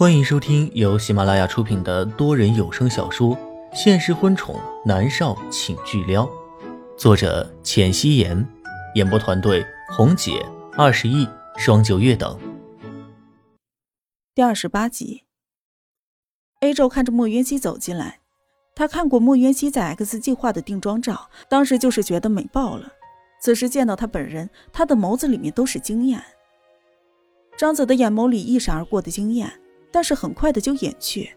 欢迎收听由喜马拉雅出品的多人有声小说《现实婚宠男少请巨撩》，作者：浅汐颜，演播团队：红姐、二十亿、双九月等。第二十八集，A 宙看着莫渊熙走进来，他看过莫渊熙在 X 计划的定妆照，当时就是觉得美爆了。此时见到他本人，他的眸子里面都是惊艳。张子的眼眸里一闪而过的惊艳。但是很快的就隐去，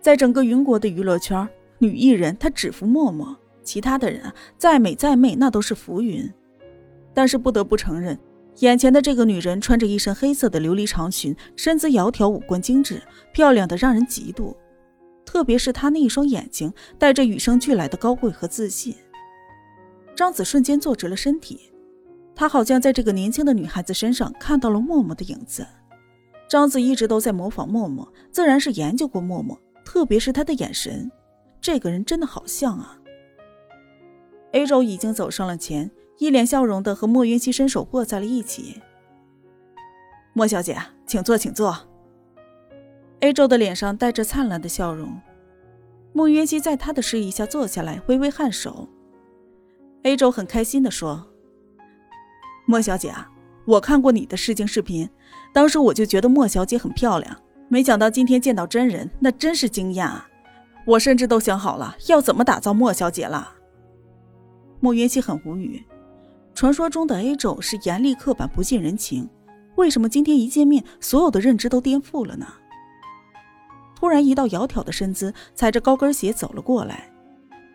在整个云国的娱乐圈，女艺人她只服默默，其他的人啊，再美再媚那都是浮云。但是不得不承认，眼前的这个女人穿着一身黑色的琉璃长裙，身姿窈窕，五官精致，漂亮的让人嫉妒。特别是她那一双眼睛，带着与生俱来的高贵和自信。张子瞬间坐直了身体，他好像在这个年轻的女孩子身上看到了默默的影子。张子一直都在模仿默默，自然是研究过默默，特别是他的眼神，这个人真的好像啊。A 周已经走上了前，一脸笑容的和莫云熙伸手握在了一起。莫小姐，请坐，请坐。A 周的脸上带着灿烂的笑容，莫云熙在他的示意下坐下来，微微颔首。A 周很开心的说：“莫小姐啊。”我看过你的试镜视频，当时我就觉得莫小姐很漂亮，没想到今天见到真人，那真是惊讶。我甚至都想好了要怎么打造莫小姐了。莫云熙很无语，传说中的 A 种是严厉刻板、不近人情，为什么今天一见面，所有的认知都颠覆了呢？突然，一道窈窕的身姿踩着高跟鞋走了过来，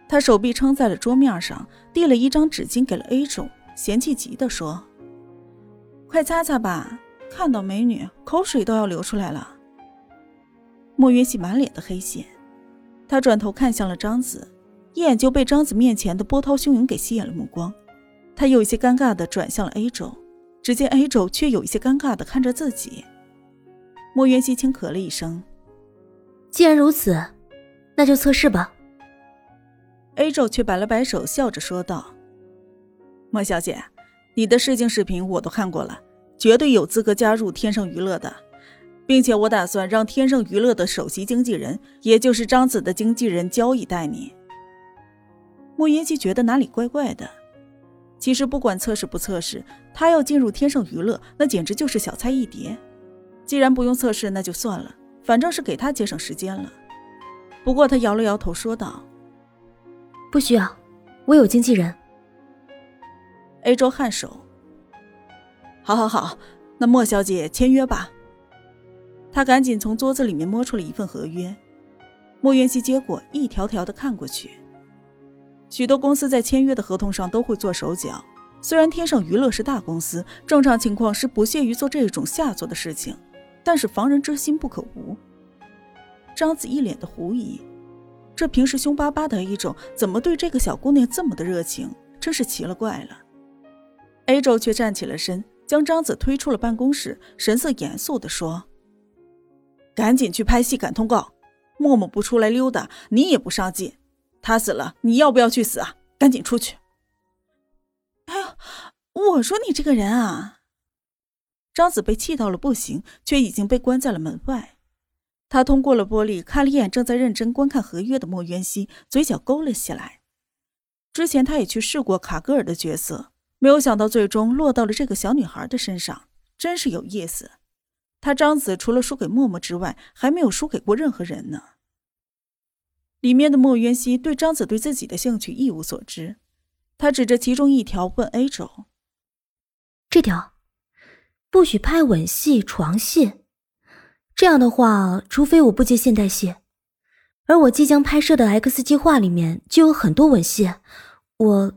他手臂撑在了桌面上，递了一张纸巾给了 A 种，嫌弃极的说。快擦擦吧，看到美女口水都要流出来了。莫云熙满脸的黑线，他转头看向了张子，一眼就被张子面前的波涛汹涌给吸引了目光。他有一些尴尬的转向了 A 周，只见 A 周却有一些尴尬的看着自己。莫云熙轻咳了一声：“既然如此，那就测试吧。”A 周却摆了摆手，笑着说道：“莫小姐，你的试镜视频我都看过了。”绝对有资格加入天盛娱乐的，并且我打算让天盛娱乐的首席经纪人，也就是张子的经纪人交易带你。莫云熙觉得哪里怪怪的。其实不管测试不测试，他要进入天盛娱乐，那简直就是小菜一碟。既然不用测试，那就算了，反正是给他节省时间了。不过他摇了摇头，说道：“不需要，我有经纪人。”A 周颔首。好，好，好，那莫小姐签约吧。他赶紧从桌子里面摸出了一份合约，莫元熙接过，一条条的看过去。许多公司在签约的合同上都会做手脚，虽然天上娱乐是大公司，正常情况是不屑于做这种下作的事情，但是防人之心不可无。张子一脸的狐疑，这平时凶巴巴的 A 种，怎么对这个小姑娘这么的热情？真是奇了怪了。A 宙却站起了身。将张子推出了办公室，神色严肃地说：“赶紧去拍戏赶通告，默默不出来溜达，你也不上进。他死了，你要不要去死啊？赶紧出去！”哎呦，我说你这个人啊！张子被气到了不行，却已经被关在了门外。他通过了玻璃，看了一眼正在认真观看合约的莫渊熙，嘴角勾了起来。之前他也去试过卡格尔的角色。没有想到，最终落到了这个小女孩的身上，真是有意思。他张子除了输给默默之外，还没有输给过任何人呢。里面的莫渊熙对张子对自己的兴趣一无所知，他指着其中一条问 A 周：“这条，不许拍吻戏、床戏。这样的话，除非我不接现代戏，而我即将拍摄的 X 计划里面就有很多吻戏。我，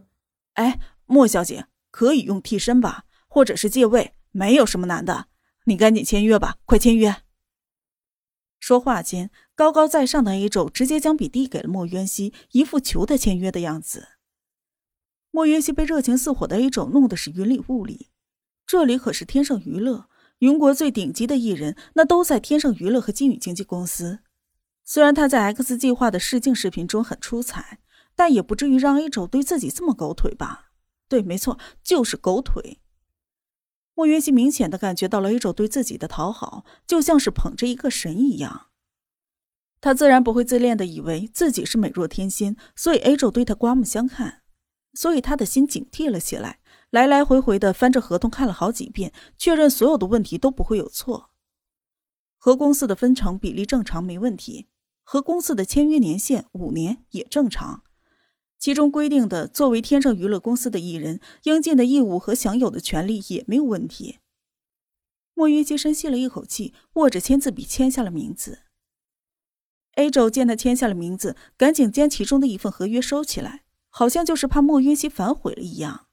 哎。”莫小姐可以用替身吧，或者是借位，没有什么难的。你赶紧签约吧，快签约！说话间，高高在上的 A 宙直接将笔递给了莫渊熙，一副求他签约的样子。莫渊熙被热情似火的 A 宙弄得是云里雾里。这里可是天盛娱乐，云国最顶级的艺人，那都在天盛娱乐和金宇经纪公司。虽然他在 X 计划的试镜视频中很出彩，但也不至于让 A 宙对自己这么狗腿吧。对，没错，就是狗腿。莫云熙明显的感觉到了 A 宙对自己的讨好，就像是捧着一个神一样。他自然不会自恋的以为自己是美若天仙，所以 A 宙对他刮目相看，所以他的心警惕了起来，来来回回的翻着合同看了好几遍，确认所有的问题都不会有错。和公司的分成比例正常，没问题。和公司的签约年限五年也正常，其中规定的作为天盛娱乐公司的艺人应尽的义务和享有的权利也没有问题。莫云熙深吸了一口气，握着签字笔签下了名字。A 周见他签下了名字，赶紧将其中的一份合约收起来，好像就是怕莫云熙反悔了一样。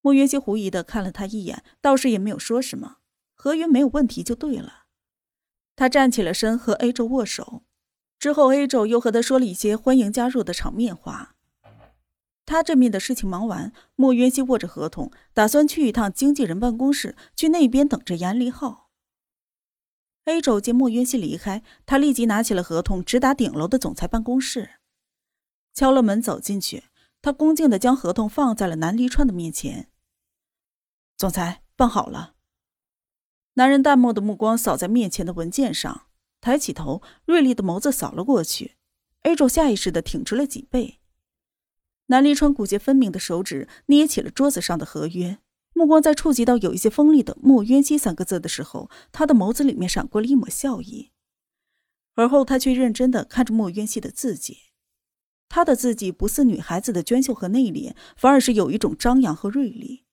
莫云熙狐疑的看了他一眼，倒是也没有说什么，合约没有问题就对了。他站起了身，和 A 宙握手，之后 A 宙又和他说了一些欢迎加入的场面话。他这面的事情忙完，莫渊熙握着合同，打算去一趟经纪人办公室，去那边等着严立浩。A 宙见莫渊熙离开，他立即拿起了合同，直达顶楼的总裁办公室，敲了门走进去。他恭敬的将合同放在了南离川的面前。总裁，办好了。男人淡漠的目光扫在面前的文件上，抬起头，锐利的眸子扫了过去。A 柱下意识的挺直了脊背。南离川骨节分明的手指捏起了桌子上的合约，目光在触及到有一些锋利的“莫渊熙”三个字的时候，他的眸子里面闪过了一抹笑意。而后，他却认真的看着莫渊熙的字迹，他的字迹不似女孩子的娟秀和内敛，反而是有一种张扬和锐利。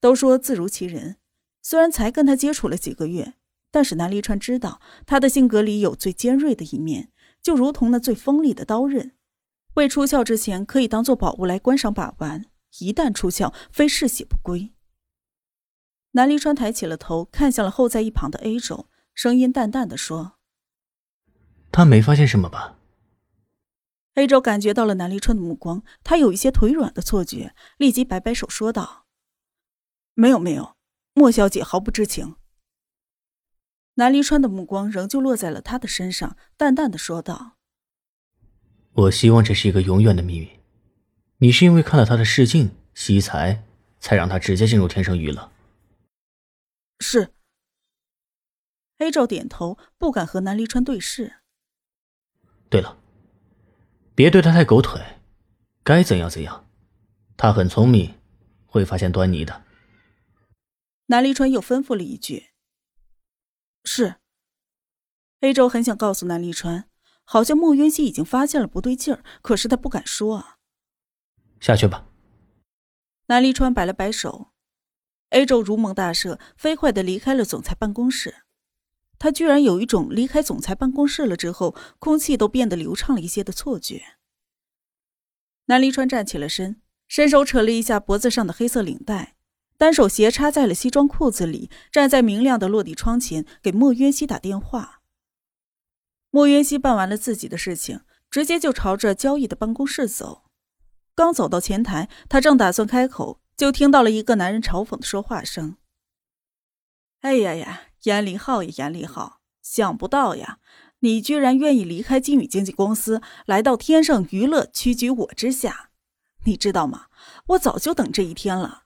都说字如其人。虽然才跟他接触了几个月，但是南离川知道他的性格里有最尖锐的一面，就如同那最锋利的刀刃，未出鞘之前可以当做宝物来观赏把玩，一旦出鞘，非嗜血不归。南离川抬起了头，看向了候在一旁的 A 种，声音淡淡的说：“他没发现什么吧？”A 州感觉到了南离川的目光，他有一些腿软的错觉，立即摆摆手说道：“没有，没有。”莫小姐毫不知情。南离川的目光仍旧落在了他的身上，淡淡的说道：“我希望这是一个永远的秘密。你是因为看了他的试镜惜才，才让他直接进入天生娱乐。”是。黑照点头，不敢和南离川对视。对了，别对他太狗腿，该怎样怎样。他很聪明，会发现端倪的。南离川又吩咐了一句：“是。”A 周很想告诉南立川，好像莫渊熙已经发现了不对劲儿，可是他不敢说啊。下去吧。南立川摆了摆手，A 周如蒙大赦，飞快的离开了总裁办公室。他居然有一种离开总裁办公室了之后，空气都变得流畅了一些的错觉。南离川站起了身，伸手扯了一下脖子上的黑色领带。单手斜插在了西装裤子里，站在明亮的落地窗前，给莫渊熙打电话。莫渊熙办完了自己的事情，直接就朝着交易的办公室走。刚走到前台，他正打算开口，就听到了一个男人嘲讽的说话声：“哎呀呀，严立浩呀，严立浩，想不到呀，你居然愿意离开金宇经纪公司，来到天盛娱乐，屈居我之下。你知道吗？我早就等这一天了。”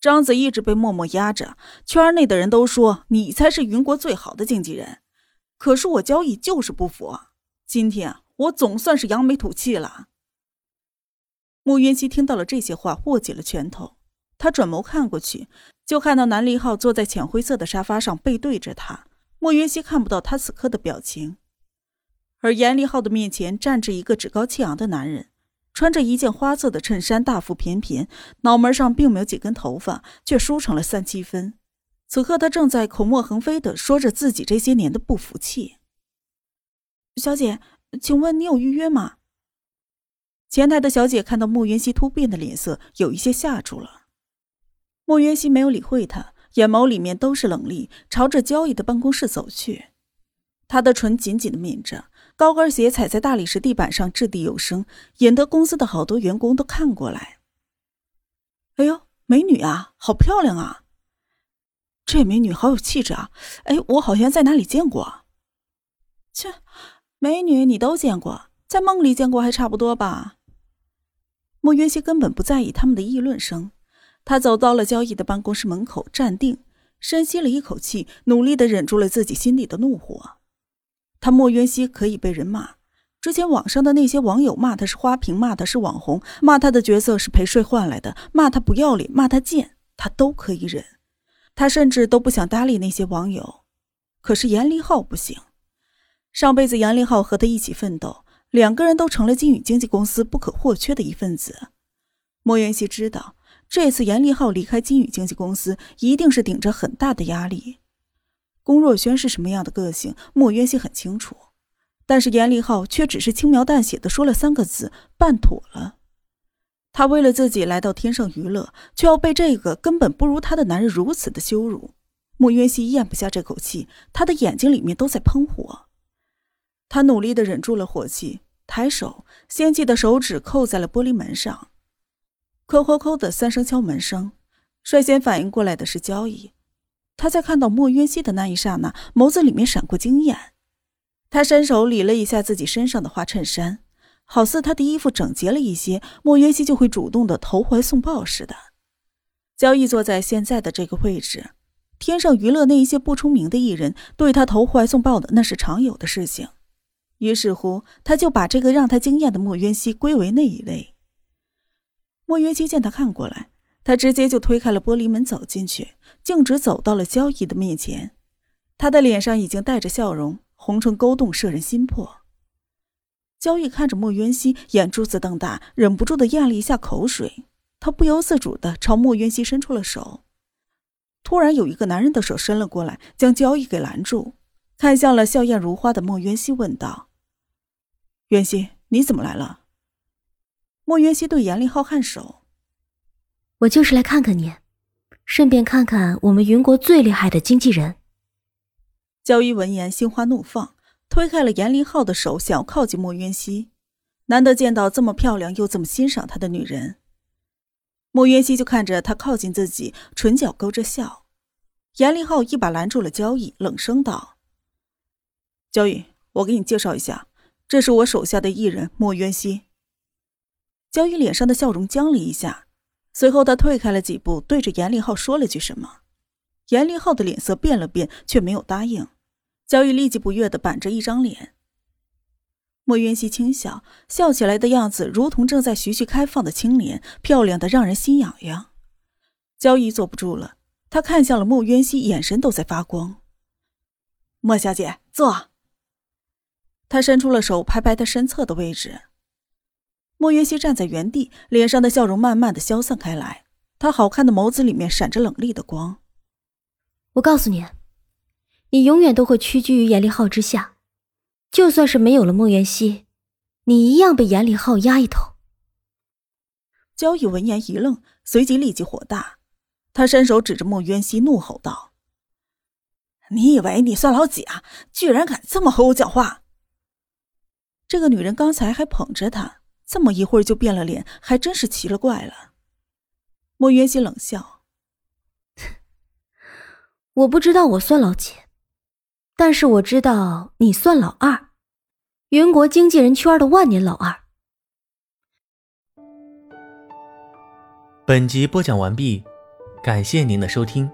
章子一直被默默压着，圈内的人都说你才是云国最好的经纪人，可是我交易就是不服。今天我总算是扬眉吐气了。穆云熙听到了这些话，握紧了拳头。他转眸看过去，就看到南离浩坐在浅灰色的沙发上，背对着他。穆云熙看不到他此刻的表情，而严立浩的面前站着一个趾高气昂的男人。穿着一件花色的衬衫，大腹便便，脑门上并没有几根头发，却梳成了三七分。此刻他正在口沫横飞的说着自己这些年的不服气。小姐，请问你有预约吗？前台的小姐看到莫云熙突变的脸色，有一些吓住了。莫云熙没有理会他，眼眸里面都是冷厉，朝着交易的办公室走去。他的唇紧紧的抿着。高跟鞋踩在大理石地板上，掷地有声，引得公司的好多员工都看过来。哎呦，美女啊，好漂亮啊！这美女好有气质啊！哎，我好像在哪里见过。切，美女你都见过，在梦里见过还差不多吧？莫云熙根本不在意他们的议论声，他走到了交易的办公室门口，站定，深吸了一口气，努力的忍住了自己心里的怒火。他莫渊熙可以被人骂，之前网上的那些网友骂他是花瓶，骂他是网红，骂他的角色是陪睡换来的，骂他不要脸，骂他贱，他都可以忍。他甚至都不想搭理那些网友。可是严立浩不行，上辈子严立浩和他一起奋斗，两个人都成了金宇经纪公司不可或缺的一份子。莫渊熙知道。这次严立浩离开金宇经纪公司，一定是顶着很大的压力。龚若轩是什么样的个性，莫渊熙很清楚，但是严立浩却只是轻描淡写的说了三个字：“办妥了。”他为了自己来到天上娱乐，却要被这个根本不如他的男人如此的羞辱。莫渊熙咽不下这口气，他的眼睛里面都在喷火。他努力的忍住了火气，抬手，纤细的手指扣在了玻璃门上。扣扣扣的三声敲门声，率先反应过来的是交易。他在看到莫渊熙的那一刹那，眸子里面闪过惊艳。他伸手理了一下自己身上的花衬衫，好似他的衣服整洁了一些，莫渊熙就会主动的投怀送抱似的。交易坐在现在的这个位置，天上娱乐那一些不出名的艺人对他投怀送抱的那是常有的事情。于是乎，他就把这个让他惊艳的莫渊熙归为那一类。莫渊熙见他看过来，他直接就推开了玻璃门走进去，径直走到了交易的面前。他的脸上已经带着笑容，红唇勾动，摄人心魄。交易看着莫云熙，眼珠子瞪大，忍不住的咽了一下口水。他不由自主的朝莫云熙伸出了手。突然，有一个男人的手伸了过来，将交易给拦住，看向了笑靥如花的莫云熙，问道：“云熙，你怎么来了？”莫渊熙对严立浩颔首：“我就是来看看你，顺便看看我们云国最厉害的经纪人。”焦一闻言，心花怒放，推开了严立浩的手，想要靠近莫渊熙。难得见到这么漂亮又这么欣赏他的女人，莫渊熙就看着他靠近自己，唇角勾着笑。严立浩一把拦住了交易，冷声道：“交易，我给你介绍一下，这是我手下的艺人莫渊熙。”焦宇脸上的笑容僵了一下，随后他退开了几步，对着严立浩说了句什么。严立浩的脸色变了变，却没有答应。焦玉立即不悦的板着一张脸。莫渊熙轻笑，笑起来的样子如同正在徐徐开放的青莲，漂亮的让人心痒痒。焦玉坐不住了，他看向了莫渊熙，眼神都在发光。莫小姐，坐。他伸出了手，拍拍他身侧的位置。莫云熙站在原地，脸上的笑容慢慢的消散开来。他好看的眸子里面闪着冷厉的光。我告诉你，你永远都会屈居于严立浩之下。就算是没有了莫元熙，你一样被严立浩压一头。焦义闻言一愣，随即立即火大，他伸手指着莫渊熙，怒吼道：“你以为你算老几啊？居然敢这么和我讲话！”这个女人刚才还捧着他。这么一会儿就变了脸，还真是奇了怪了。莫渊熙冷笑：“我不知道我算老几，但是我知道你算老二，云国经纪人圈的万年老二。”本集播讲完毕，感谢您的收听。